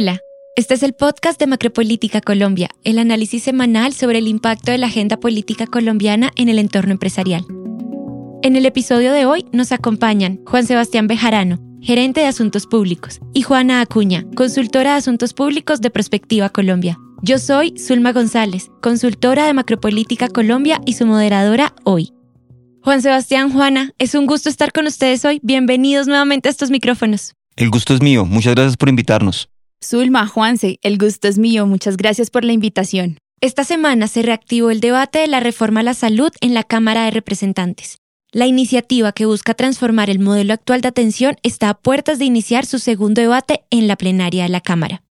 Hola, este es el podcast de Macropolítica Colombia, el análisis semanal sobre el impacto de la agenda política colombiana en el entorno empresarial. En el episodio de hoy nos acompañan Juan Sebastián Bejarano, gerente de Asuntos Públicos, y Juana Acuña, consultora de Asuntos Públicos de Prospectiva Colombia. Yo soy Zulma González, consultora de Macropolítica Colombia y su moderadora hoy. Juan Sebastián, Juana, es un gusto estar con ustedes hoy. Bienvenidos nuevamente a estos micrófonos. El gusto es mío. Muchas gracias por invitarnos. Zulma, Juanse, el gusto es mío. Muchas gracias por la invitación. Esta semana se reactivó el debate de la reforma a la salud en la Cámara de Representantes. La iniciativa que busca transformar el modelo actual de atención está a puertas de iniciar su segundo debate en la plenaria de la Cámara.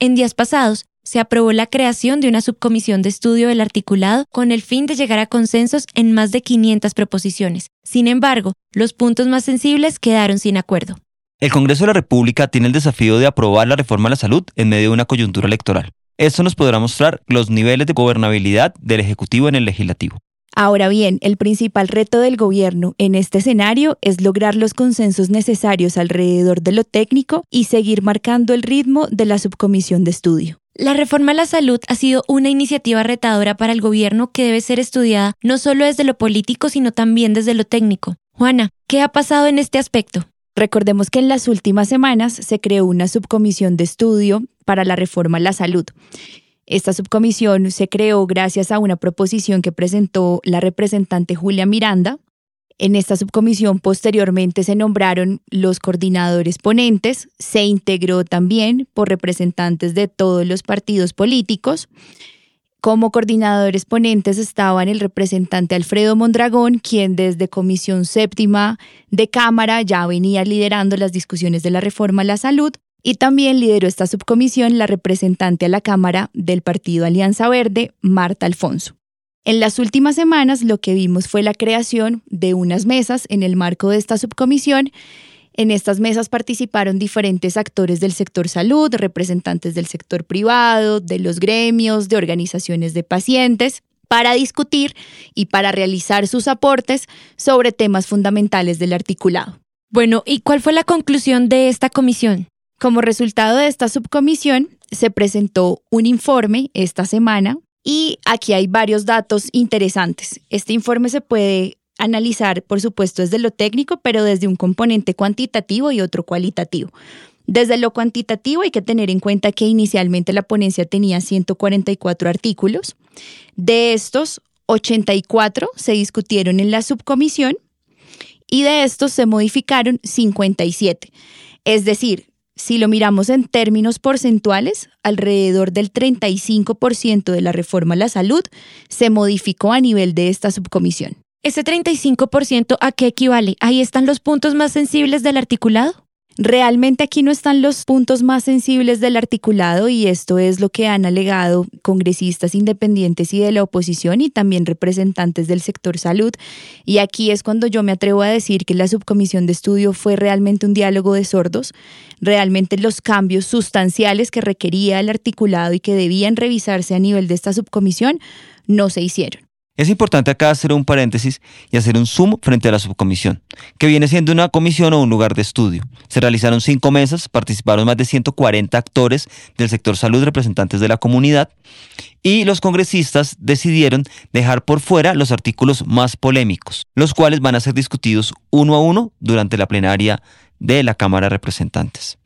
En días pasados, se aprobó la creación de una subcomisión de estudio del articulado con el fin de llegar a consensos en más de 500 proposiciones. Sin embargo, los puntos más sensibles quedaron sin acuerdo. El Congreso de la República tiene el desafío de aprobar la reforma a la salud en medio de una coyuntura electoral. Esto nos podrá mostrar los niveles de gobernabilidad del Ejecutivo en el Legislativo. Ahora bien, el principal reto del gobierno en este escenario es lograr los consensos necesarios alrededor de lo técnico y seguir marcando el ritmo de la subcomisión de estudio. La reforma a la salud ha sido una iniciativa retadora para el gobierno que debe ser estudiada no solo desde lo político, sino también desde lo técnico. Juana, ¿qué ha pasado en este aspecto? Recordemos que en las últimas semanas se creó una subcomisión de estudio para la reforma a la salud. Esta subcomisión se creó gracias a una proposición que presentó la representante Julia Miranda. En esta subcomisión posteriormente se nombraron los coordinadores ponentes, se integró también por representantes de todos los partidos políticos como coordinadores ponentes estaban el representante Alfredo Mondragón, quien desde Comisión Séptima de Cámara ya venía liderando las discusiones de la reforma a la salud, y también lideró esta subcomisión la representante a la Cámara del Partido Alianza Verde, Marta Alfonso. En las últimas semanas lo que vimos fue la creación de unas mesas en el marco de esta subcomisión en estas mesas participaron diferentes actores del sector salud, representantes del sector privado, de los gremios, de organizaciones de pacientes, para discutir y para realizar sus aportes sobre temas fundamentales del articulado. Bueno, ¿y cuál fue la conclusión de esta comisión? Como resultado de esta subcomisión, se presentó un informe esta semana y aquí hay varios datos interesantes. Este informe se puede analizar, por supuesto, desde lo técnico, pero desde un componente cuantitativo y otro cualitativo. Desde lo cuantitativo hay que tener en cuenta que inicialmente la ponencia tenía 144 artículos. De estos, 84 se discutieron en la subcomisión y de estos se modificaron 57. Es decir, si lo miramos en términos porcentuales, alrededor del 35% de la reforma a la salud se modificó a nivel de esta subcomisión. ¿Ese 35% a qué equivale? ¿Ahí están los puntos más sensibles del articulado? Realmente aquí no están los puntos más sensibles del articulado y esto es lo que han alegado congresistas independientes y de la oposición y también representantes del sector salud. Y aquí es cuando yo me atrevo a decir que la subcomisión de estudio fue realmente un diálogo de sordos. Realmente los cambios sustanciales que requería el articulado y que debían revisarse a nivel de esta subcomisión no se hicieron. Es importante acá hacer un paréntesis y hacer un zoom frente a la subcomisión, que viene siendo una comisión o un lugar de estudio. Se realizaron cinco mesas, participaron más de 140 actores del sector salud, representantes de la comunidad, y los congresistas decidieron dejar por fuera los artículos más polémicos, los cuales van a ser discutidos uno a uno durante la plenaria de la Cámara de Representantes.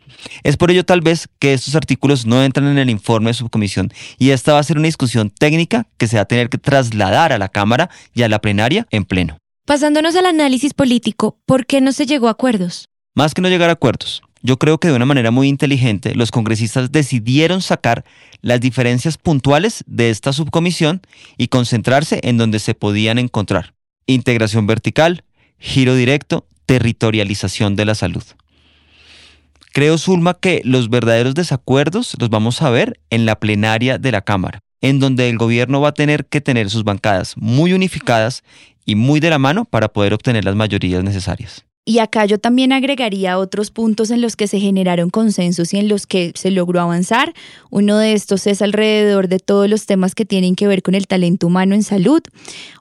Es por ello tal vez que estos artículos no entran en el informe de subcomisión y esta va a ser una discusión técnica que se va a tener que trasladar a la Cámara y a la plenaria en pleno. Pasándonos al análisis político, ¿por qué no se llegó a acuerdos? Más que no llegar a acuerdos, yo creo que de una manera muy inteligente los congresistas decidieron sacar las diferencias puntuales de esta subcomisión y concentrarse en donde se podían encontrar. Integración vertical, giro directo, territorialización de la salud. Creo, Zulma, que los verdaderos desacuerdos los vamos a ver en la plenaria de la Cámara, en donde el gobierno va a tener que tener sus bancadas muy unificadas y muy de la mano para poder obtener las mayorías necesarias. Y acá yo también agregaría otros puntos en los que se generaron consensos y en los que se logró avanzar. Uno de estos es alrededor de todos los temas que tienen que ver con el talento humano en salud.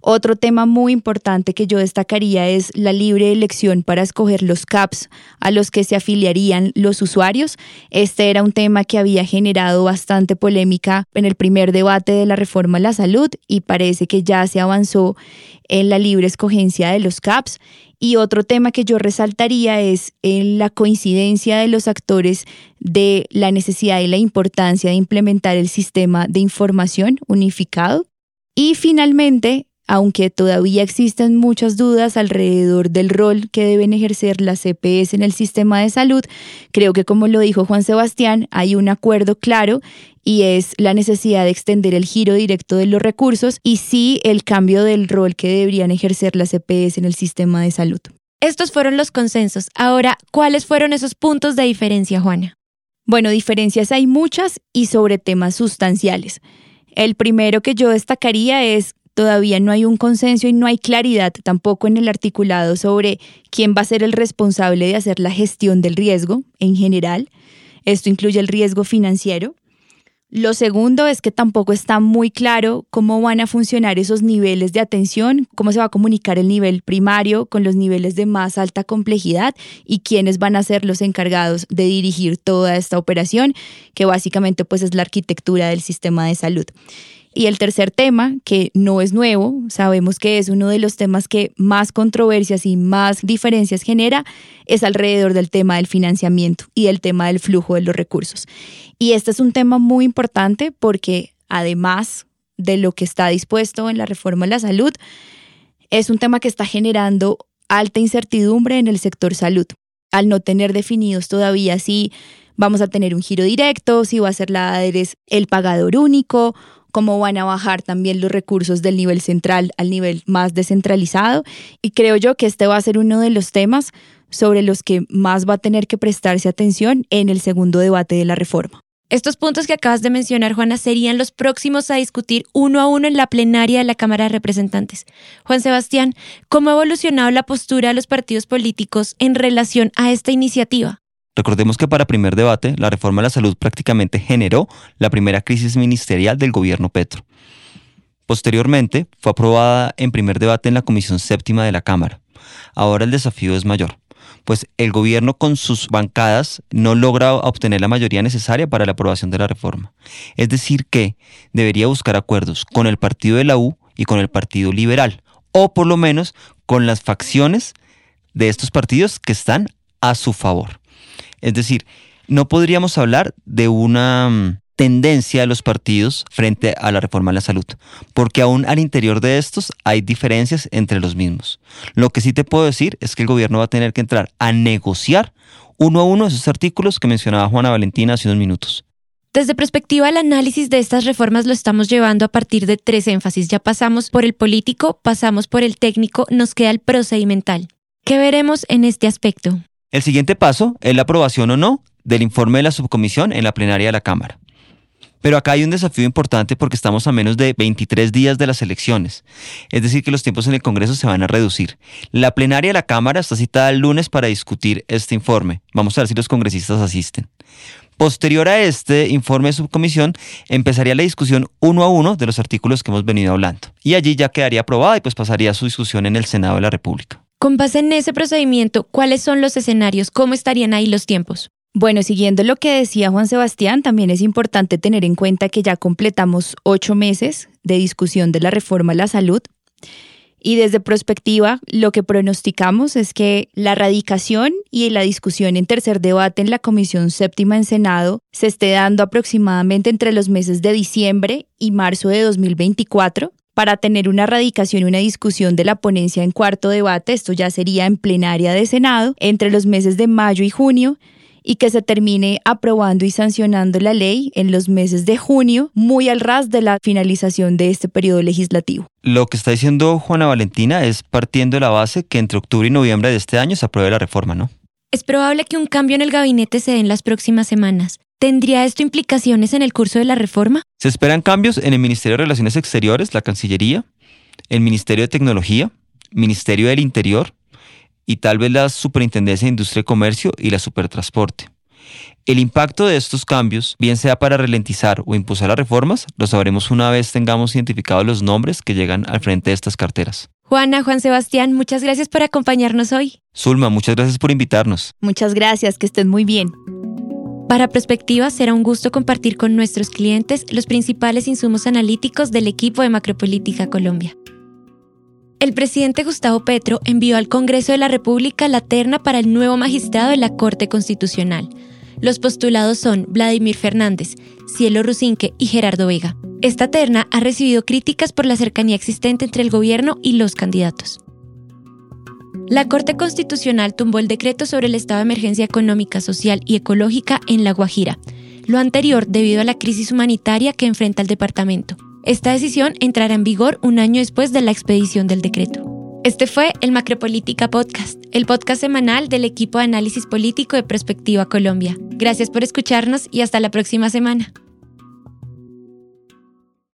Otro tema muy importante que yo destacaría es la libre elección para escoger los CAPS a los que se afiliarían los usuarios. Este era un tema que había generado bastante polémica en el primer debate de la reforma a la salud y parece que ya se avanzó en la libre escogencia de los CAPS y otro tema que yo resaltaría es la coincidencia de los actores de la necesidad y la importancia de implementar el sistema de información unificado. Y finalmente, aunque todavía existen muchas dudas alrededor del rol que deben ejercer las CPS en el sistema de salud, creo que como lo dijo Juan Sebastián, hay un acuerdo claro y es la necesidad de extender el giro directo de los recursos y sí el cambio del rol que deberían ejercer las CPS en el sistema de salud. Estos fueron los consensos. Ahora, ¿cuáles fueron esos puntos de diferencia, Juana? Bueno, diferencias hay muchas y sobre temas sustanciales. El primero que yo destacaría es todavía no hay un consenso y no hay claridad tampoco en el articulado sobre quién va a ser el responsable de hacer la gestión del riesgo en general. Esto incluye el riesgo financiero. Lo segundo es que tampoco está muy claro cómo van a funcionar esos niveles de atención, cómo se va a comunicar el nivel primario con los niveles de más alta complejidad y quiénes van a ser los encargados de dirigir toda esta operación, que básicamente pues es la arquitectura del sistema de salud. Y el tercer tema, que no es nuevo, sabemos que es uno de los temas que más controversias y más diferencias genera, es alrededor del tema del financiamiento y el tema del flujo de los recursos. Y este es un tema muy importante porque además de lo que está dispuesto en la reforma de la salud, es un tema que está generando alta incertidumbre en el sector salud, al no tener definidos todavía si vamos a tener un giro directo, si va a ser la ADERES el pagador único cómo van a bajar también los recursos del nivel central al nivel más descentralizado. Y creo yo que este va a ser uno de los temas sobre los que más va a tener que prestarse atención en el segundo debate de la reforma. Estos puntos que acabas de mencionar, Juana, serían los próximos a discutir uno a uno en la plenaria de la Cámara de Representantes. Juan Sebastián, ¿cómo ha evolucionado la postura de los partidos políticos en relación a esta iniciativa? Recordemos que para primer debate, la reforma de la salud prácticamente generó la primera crisis ministerial del gobierno Petro. Posteriormente, fue aprobada en primer debate en la Comisión Séptima de la Cámara. Ahora el desafío es mayor, pues el gobierno con sus bancadas no logra obtener la mayoría necesaria para la aprobación de la reforma. Es decir, que debería buscar acuerdos con el partido de la U y con el partido liberal, o por lo menos con las facciones de estos partidos que están a su favor. Es decir, no podríamos hablar de una mm, tendencia de los partidos frente a la reforma de la salud, porque aún al interior de estos hay diferencias entre los mismos. Lo que sí te puedo decir es que el gobierno va a tener que entrar a negociar uno a uno esos artículos que mencionaba Juana Valentina hace unos minutos. Desde perspectiva, el análisis de estas reformas lo estamos llevando a partir de tres énfasis. Ya pasamos por el político, pasamos por el técnico, nos queda el procedimental. ¿Qué veremos en este aspecto? El siguiente paso es la aprobación o no del informe de la subcomisión en la plenaria de la Cámara. Pero acá hay un desafío importante porque estamos a menos de 23 días de las elecciones. Es decir, que los tiempos en el Congreso se van a reducir. La plenaria de la Cámara está citada el lunes para discutir este informe. Vamos a ver si los congresistas asisten. Posterior a este informe de subcomisión, empezaría la discusión uno a uno de los artículos que hemos venido hablando. Y allí ya quedaría aprobada y pues pasaría su discusión en el Senado de la República. Con base en ese procedimiento, ¿cuáles son los escenarios? ¿Cómo estarían ahí los tiempos? Bueno, siguiendo lo que decía Juan Sebastián, también es importante tener en cuenta que ya completamos ocho meses de discusión de la reforma a la salud. Y desde perspectiva, lo que pronosticamos es que la radicación y la discusión en tercer debate en la Comisión Séptima en Senado se esté dando aproximadamente entre los meses de diciembre y marzo de 2024 para tener una radicación y una discusión de la ponencia en cuarto debate, esto ya sería en plenaria de Senado, entre los meses de mayo y junio, y que se termine aprobando y sancionando la ley en los meses de junio, muy al ras de la finalización de este periodo legislativo. Lo que está diciendo Juana Valentina es partiendo de la base que entre octubre y noviembre de este año se apruebe la reforma, ¿no? Es probable que un cambio en el gabinete se dé en las próximas semanas. ¿Tendría esto implicaciones en el curso de la reforma? Se esperan cambios en el Ministerio de Relaciones Exteriores, la Cancillería, el Ministerio de Tecnología, Ministerio del Interior y tal vez la Superintendencia de Industria y Comercio y la Supertransporte. El impacto de estos cambios, bien sea para ralentizar o impulsar las reformas, lo sabremos una vez tengamos identificados los nombres que llegan al frente de estas carteras. Juana, Juan Sebastián, muchas gracias por acompañarnos hoy. Zulma, muchas gracias por invitarnos. Muchas gracias, que estén muy bien. Para Perspectiva será un gusto compartir con nuestros clientes los principales insumos analíticos del equipo de Macropolítica Colombia. El presidente Gustavo Petro envió al Congreso de la República la terna para el nuevo magistrado de la Corte Constitucional. Los postulados son Vladimir Fernández, Cielo Rusinque y Gerardo Vega. Esta terna ha recibido críticas por la cercanía existente entre el gobierno y los candidatos. La Corte Constitucional tumbó el decreto sobre el estado de emergencia económica, social y ecológica en La Guajira, lo anterior debido a la crisis humanitaria que enfrenta el departamento. Esta decisión entrará en vigor un año después de la expedición del decreto. Este fue el Macropolítica Podcast, el podcast semanal del equipo de análisis político de Perspectiva Colombia. Gracias por escucharnos y hasta la próxima semana.